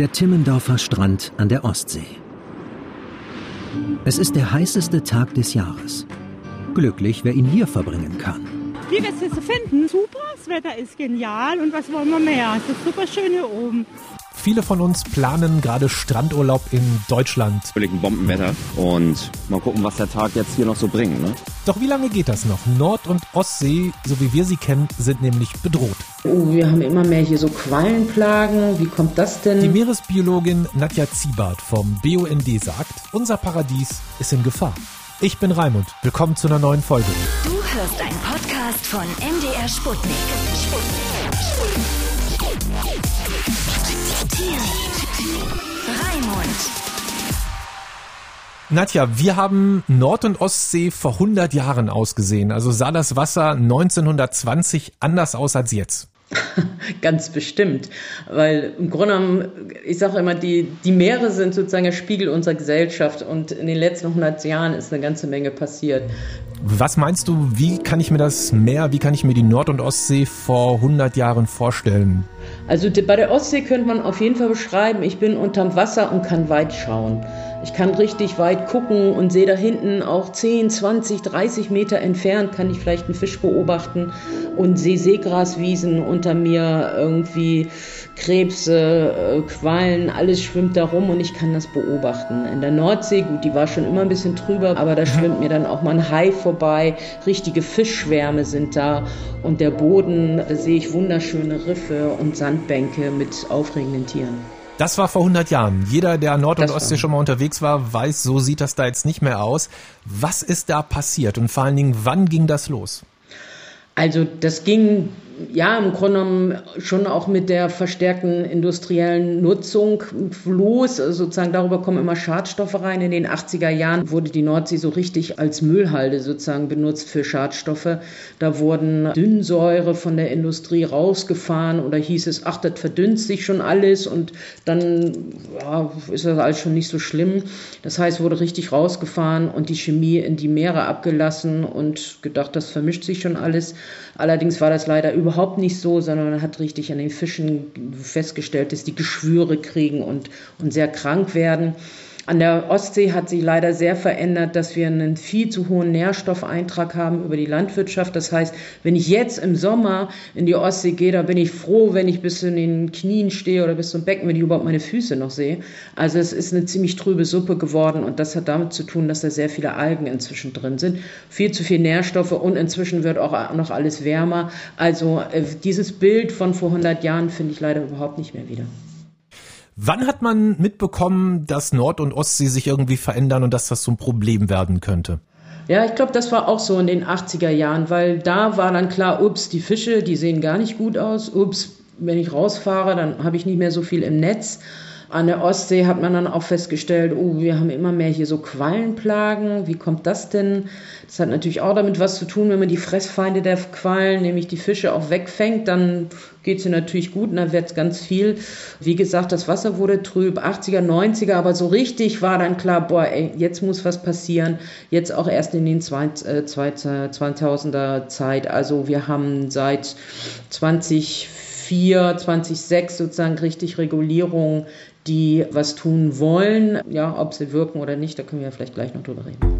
Der Timmendorfer Strand an der Ostsee. Es ist der heißeste Tag des Jahres. Glücklich, wer ihn hier verbringen kann. Wie wir es finden? Super, das Wetter ist genial und was wollen wir mehr? Es ist super schön hier oben. Viele von uns planen gerade Strandurlaub in Deutschland. Völlig ein Bombenwetter und mal gucken, was der Tag jetzt hier noch so bringt. Ne? Doch wie lange geht das noch? Nord- und Ostsee, so wie wir sie kennen, sind nämlich bedroht. Oh, wir haben immer mehr hier so Quallenplagen. Wie kommt das denn? Die Meeresbiologin Nadja Ziebart vom BUND sagt, unser Paradies ist in Gefahr. Ich bin Raimund. Willkommen zu einer neuen Folge. Du hörst einen Podcast von MDR Sputnik. Sputnik. Nadja, wir haben Nord- und Ostsee vor 100 Jahren ausgesehen. Also sah das Wasser 1920 anders aus als jetzt. Ganz bestimmt, weil im Grunde genommen, ich sage immer, die, die Meere sind sozusagen der Spiegel unserer Gesellschaft und in den letzten 100 Jahren ist eine ganze Menge passiert. Was meinst du, wie kann ich mir das Meer, wie kann ich mir die Nord- und Ostsee vor 100 Jahren vorstellen? Also bei der Ostsee könnte man auf jeden Fall beschreiben, ich bin unterm Wasser und kann weit schauen. Ich kann richtig weit gucken und sehe da hinten auch 10, 20, 30 Meter entfernt, kann ich vielleicht einen Fisch beobachten und sehe Seegraswiesen unter mir, irgendwie Krebse, äh, Quallen, alles schwimmt da rum und ich kann das beobachten. In der Nordsee, gut, die war schon immer ein bisschen trüber, aber da schwimmt mir dann auch mal ein Hai vorbei, richtige Fischschwärme sind da und der Boden, da sehe ich wunderschöne Riffe und Sandbänke mit aufregenden Tieren. Das war vor 100 Jahren. Jeder, der Nord- und Ostsee schon mal unterwegs war, weiß, so sieht das da jetzt nicht mehr aus. Was ist da passiert und vor allen Dingen, wann ging das los? Also das ging ja, im Grunde genommen schon auch mit der verstärkten industriellen Nutzung los. Also sozusagen darüber kommen immer Schadstoffe rein. In den 80er Jahren wurde die Nordsee so richtig als Müllhalde sozusagen benutzt für Schadstoffe. Da wurden Dünnsäure von der Industrie rausgefahren oder hieß es, ach, das verdünnt sich schon alles und dann ja, ist das alles schon nicht so schlimm. Das heißt, wurde richtig rausgefahren und die Chemie in die Meere abgelassen und gedacht, das vermischt sich schon alles. Allerdings war das leider überhaupt nicht so, sondern man hat richtig an den Fischen festgestellt, dass die Geschwüre kriegen und, und sehr krank werden. An der Ostsee hat sich leider sehr verändert, dass wir einen viel zu hohen Nährstoffeintrag haben über die Landwirtschaft. Das heißt, wenn ich jetzt im Sommer in die Ostsee gehe, da bin ich froh, wenn ich bis in den Knien stehe oder bis zum Becken, wenn ich überhaupt meine Füße noch sehe. Also es ist eine ziemlich trübe Suppe geworden und das hat damit zu tun, dass da sehr viele Algen inzwischen drin sind. Viel zu viel Nährstoffe und inzwischen wird auch noch alles wärmer. Also äh, dieses Bild von vor 100 Jahren finde ich leider überhaupt nicht mehr wieder. Wann hat man mitbekommen, dass Nord- und Ostsee sich irgendwie verändern und dass das so ein Problem werden könnte? Ja, ich glaube, das war auch so in den 80er Jahren, weil da war dann klar, ups, die Fische, die sehen gar nicht gut aus. Ups, wenn ich rausfahre, dann habe ich nicht mehr so viel im Netz. An der Ostsee hat man dann auch festgestellt, oh, wir haben immer mehr hier so Quallenplagen. Wie kommt das denn? Das hat natürlich auch damit was zu tun, wenn man die Fressfeinde der Quallen, nämlich die Fische, auch wegfängt, dann geht es natürlich gut und dann wird es ganz viel. Wie gesagt, das Wasser wurde trüb, 80er, 90er, aber so richtig war dann klar, boah, ey, jetzt muss was passieren. Jetzt auch erst in den 2000er Zeit. Also wir haben seit 2004, 2006 sozusagen richtig Regulierung die was tun wollen. Ja, ob sie wirken oder nicht, da können wir vielleicht gleich noch drüber reden.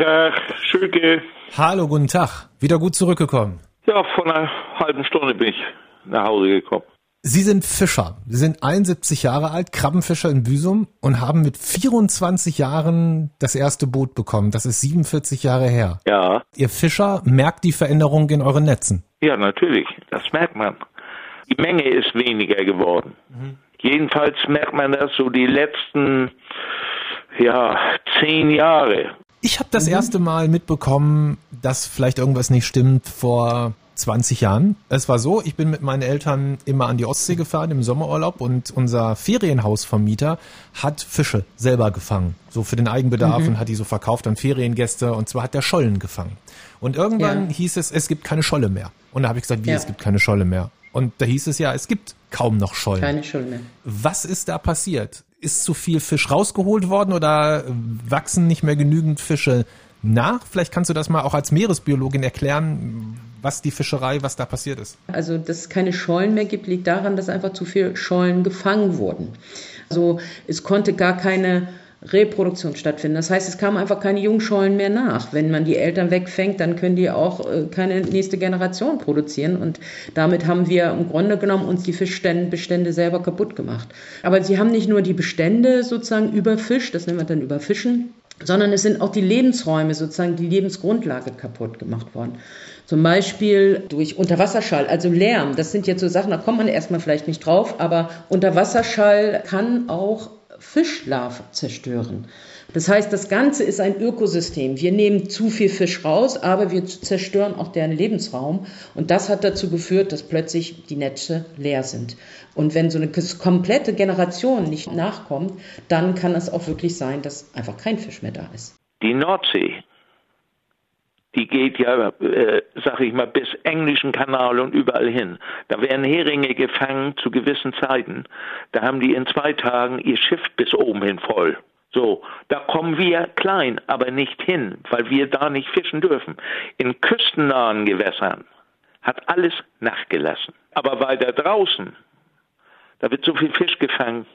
Tag, Schöke. Hallo, guten Tag. Wieder gut zurückgekommen. Ja, vor einer halben Stunde bin ich nach Hause gekommen. Sie sind Fischer. Sie sind 71 Jahre alt, Krabbenfischer in Büsum und haben mit 24 Jahren das erste Boot bekommen. Das ist 47 Jahre her. Ja. Ihr Fischer merkt die Veränderung in euren Netzen. Ja, natürlich. Das merkt man. Die Menge ist weniger geworden. Mhm. Jedenfalls merkt man das so die letzten, ja, zehn Jahre. Ich habe das mhm. erste Mal mitbekommen, dass vielleicht irgendwas nicht stimmt vor 20 Jahren. Es war so, ich bin mit meinen Eltern immer an die Ostsee gefahren im Sommerurlaub und unser Ferienhausvermieter hat Fische selber gefangen. So für den Eigenbedarf mhm. und hat die so verkauft an Feriengäste und zwar hat der Schollen gefangen. Und irgendwann ja. hieß es, es gibt keine Scholle mehr. Und da habe ich gesagt, wie, ja. es gibt keine Scholle mehr. Und da hieß es ja, es gibt kaum noch Schollen. Keine Schollen mehr. Was ist da passiert? Ist zu viel Fisch rausgeholt worden oder wachsen nicht mehr genügend Fische nach? Vielleicht kannst du das mal auch als Meeresbiologin erklären, was die Fischerei, was da passiert ist. Also, dass es keine Schollen mehr gibt, liegt daran, dass einfach zu viele Schollen gefangen wurden. Also, es konnte gar keine Reproduktion stattfinden. Das heißt, es kamen einfach keine Jungschollen mehr nach. Wenn man die Eltern wegfängt, dann können die auch äh, keine nächste Generation produzieren. Und damit haben wir im Grunde genommen uns die Fischbestände selber kaputt gemacht. Aber sie haben nicht nur die Bestände sozusagen überfischt, das nennen wir dann überfischen, sondern es sind auch die Lebensräume, sozusagen die Lebensgrundlage kaputt gemacht worden. Zum Beispiel durch Unterwasserschall, also Lärm. Das sind jetzt so Sachen, da kommt man erstmal vielleicht nicht drauf, aber Unterwasserschall kann auch Fischlarven zerstören. Das heißt, das Ganze ist ein Ökosystem. Wir nehmen zu viel Fisch raus, aber wir zerstören auch deren Lebensraum. Und das hat dazu geführt, dass plötzlich die Netze leer sind. Und wenn so eine komplette Generation nicht nachkommt, dann kann es auch wirklich sein, dass einfach kein Fisch mehr da ist. Die Nordsee, die geht ja, äh, sag ich mal, bis englischen Kanal und überall hin. Da werden Heringe gefangen zu gewissen Zeiten. Da haben die in zwei Tagen ihr Schiff bis oben hin voll. So, da kommen wir klein, aber nicht hin, weil wir da nicht fischen dürfen. In küstennahen Gewässern hat alles nachgelassen. Aber weiter draußen, da wird so viel Fisch gefangen,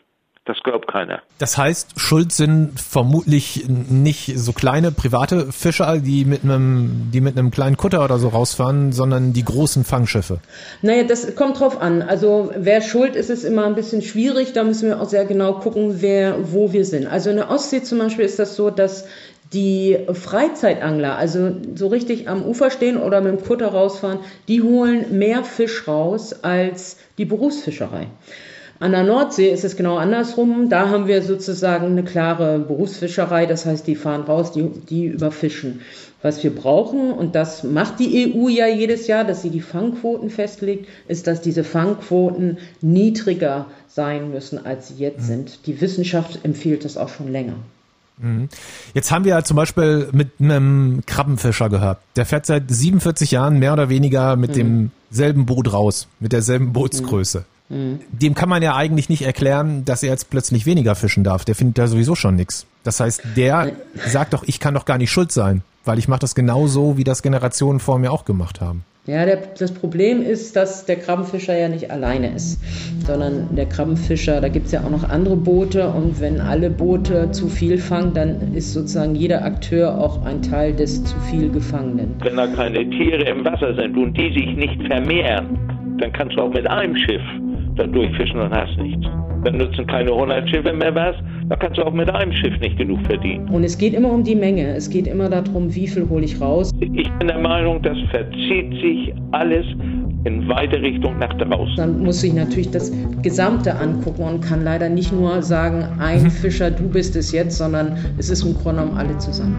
das glaubt keiner. Das heißt, schuld sind vermutlich nicht so kleine private Fischer, die mit einem, die mit einem kleinen Kutter oder so rausfahren, sondern die großen Fangschiffe. Naja, das kommt drauf an. Also wer schuld ist, ist immer ein bisschen schwierig. Da müssen wir auch sehr genau gucken, wer, wo wir sind. Also in der Ostsee zum Beispiel ist das so, dass die Freizeitangler, also so richtig am Ufer stehen oder mit dem Kutter rausfahren, die holen mehr Fisch raus als die Berufsfischerei. An der Nordsee ist es genau andersrum. Da haben wir sozusagen eine klare Berufsfischerei. Das heißt, die fahren raus, die, die überfischen. Was wir brauchen, und das macht die EU ja jedes Jahr, dass sie die Fangquoten festlegt, ist, dass diese Fangquoten niedriger sein müssen, als sie jetzt mhm. sind. Die Wissenschaft empfiehlt das auch schon länger. Mhm. Jetzt haben wir ja zum Beispiel mit einem Krabbenfischer gehört. Der fährt seit 47 Jahren mehr oder weniger mit mhm. demselben Boot raus, mit derselben Bootsgröße. Mhm. Dem kann man ja eigentlich nicht erklären, dass er jetzt plötzlich weniger fischen darf. Der findet da sowieso schon nichts. Das heißt, der sagt doch, ich kann doch gar nicht schuld sein, weil ich mache das genauso, wie das Generationen vor mir auch gemacht haben. Ja, der, das Problem ist, dass der Krabbenfischer ja nicht alleine ist, sondern der Krabbenfischer, da gibt es ja auch noch andere Boote und wenn alle Boote zu viel fangen, dann ist sozusagen jeder Akteur auch ein Teil des zu viel Gefangenen. Wenn da keine Tiere im Wasser sind und die sich nicht vermehren, dann kannst du auch mit einem Schiff dann durchfischen und hast nichts. Dann nutzen keine 100 Schiffe mehr was, dann kannst du auch mit einem Schiff nicht genug verdienen. Und es geht immer um die Menge. Es geht immer darum, wie viel hole ich raus. Ich bin der Meinung, das verzieht sich alles in weite Richtung nach draußen. Dann muss ich natürlich das Gesamte angucken und kann leider nicht nur sagen, ein. Fischer, du bist es jetzt, sondern es ist im Grunde genommen alle zusammen.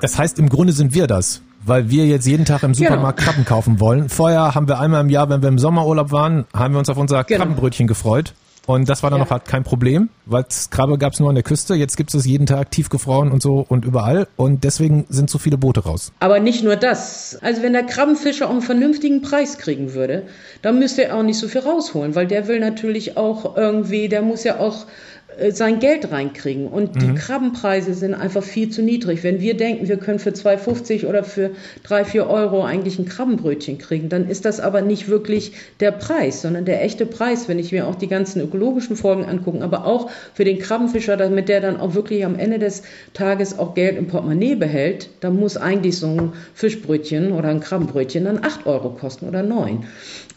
Das heißt, im Grunde sind wir das weil wir jetzt jeden Tag im genau. Supermarkt genau. Krabben kaufen wollen. Vorher haben wir einmal im Jahr, wenn wir im Sommerurlaub waren, haben wir uns auf unser genau. Krabbenbrötchen gefreut. Und das war dann ja. noch halt kein Problem, weil Krabbe gab es nur an der Küste. Jetzt gibt es es jeden Tag tiefgefroren und so und überall. Und deswegen sind so viele Boote raus. Aber nicht nur das. Also wenn der Krabbenfischer auch einen vernünftigen Preis kriegen würde, dann müsste er auch nicht so viel rausholen, weil der will natürlich auch irgendwie, der muss ja auch sein Geld reinkriegen. Und mhm. die Krabbenpreise sind einfach viel zu niedrig. Wenn wir denken, wir können für 2,50 oder für 3, 4 Euro eigentlich ein Krabbenbrötchen kriegen, dann ist das aber nicht wirklich der Preis, sondern der echte Preis, wenn ich mir auch die ganzen ökologischen Folgen angucken, aber auch für den Krabbenfischer, damit der dann auch wirklich am Ende des Tages auch Geld im Portemonnaie behält, dann muss eigentlich so ein Fischbrötchen oder ein Krabbenbrötchen dann 8 Euro kosten oder 9.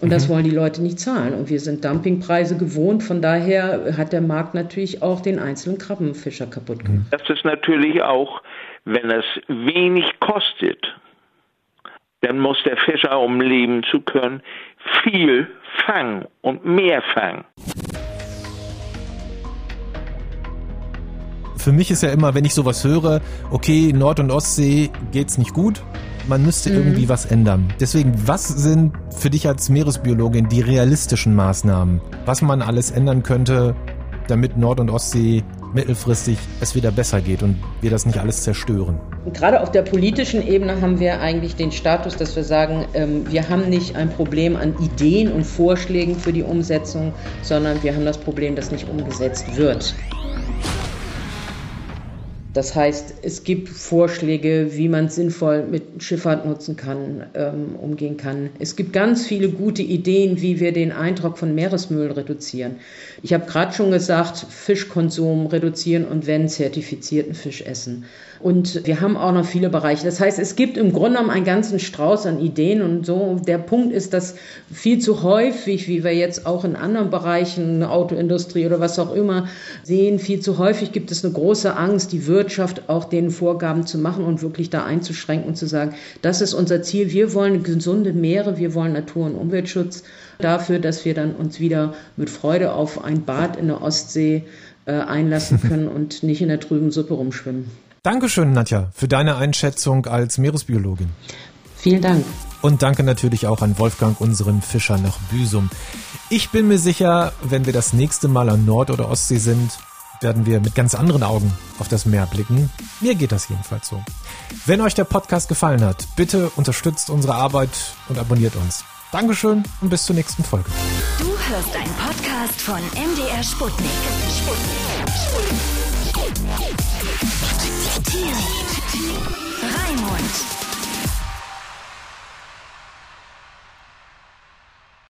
Und mhm. das wollen die Leute nicht zahlen. Und wir sind Dumpingpreise gewohnt. Von daher hat der Markt natürlich auch den einzelnen Krabbenfischer kaputt gemacht. Das ist natürlich auch, wenn es wenig kostet, dann muss der Fischer, um leben zu können, viel fangen und mehr fangen. für mich ist ja immer, wenn ich sowas höre, okay, Nord- und Ostsee geht's nicht gut, man müsste mhm. irgendwie was ändern. Deswegen, was sind für dich als Meeresbiologin die realistischen Maßnahmen, was man alles ändern könnte, damit Nord- und Ostsee mittelfristig es wieder besser geht und wir das nicht alles zerstören? Gerade auf der politischen Ebene haben wir eigentlich den Status, dass wir sagen, ähm, wir haben nicht ein Problem an Ideen und Vorschlägen für die Umsetzung, sondern wir haben das Problem, dass nicht umgesetzt wird. Das heißt, es gibt Vorschläge, wie man sinnvoll mit Schifffahrt nutzen kann, ähm, umgehen kann. Es gibt ganz viele gute Ideen, wie wir den Eindruck von Meeresmüll reduzieren. Ich habe gerade schon gesagt, Fischkonsum reduzieren und wenn zertifizierten Fisch essen. Und wir haben auch noch viele Bereiche. Das heißt, es gibt im Grunde genommen einen ganzen Strauß an Ideen und so. Der Punkt ist, dass viel zu häufig, wie wir jetzt auch in anderen Bereichen, Autoindustrie oder was auch immer sehen, viel zu häufig gibt es eine große Angst, die Wirtschaft auch den Vorgaben zu machen und wirklich da einzuschränken und zu sagen, das ist unser Ziel. Wir wollen gesunde Meere, wir wollen Natur- und Umweltschutz dafür, dass wir dann uns wieder mit Freude auf ein Bad in der Ostsee äh, einlassen können und nicht in der trüben Suppe rumschwimmen. Dankeschön, Nadja, für deine Einschätzung als Meeresbiologin. Vielen Dank. Und danke natürlich auch an Wolfgang, unseren Fischer nach Büsum. Ich bin mir sicher, wenn wir das nächste Mal an Nord- oder Ostsee sind, werden wir mit ganz anderen Augen auf das Meer blicken. Mir geht das jedenfalls so. Wenn euch der Podcast gefallen hat, bitte unterstützt unsere Arbeit und abonniert uns. Dankeschön und bis zur nächsten Folge. Du hörst einen Podcast von MDR Sputnik. Sputnik. Sputnik. Raimund.